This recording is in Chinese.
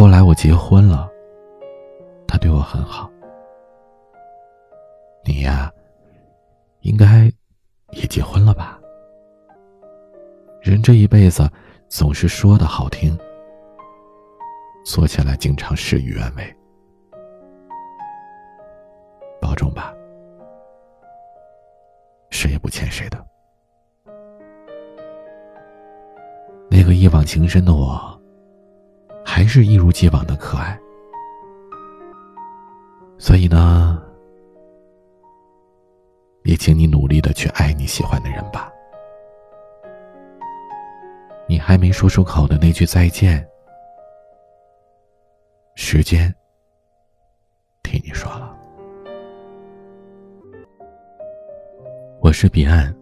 后来我结婚了，他对我很好。你呀，应该也结婚了吧？人这一辈子总是说的好听，做起来经常事与愿违。保重吧，谁也不欠谁的。那个一往情深的我，还是一如既往的可爱。所以呢，也请你努力的去爱你喜欢的人吧。你还没说出口的那句再见，时间替你说了。我是彼岸，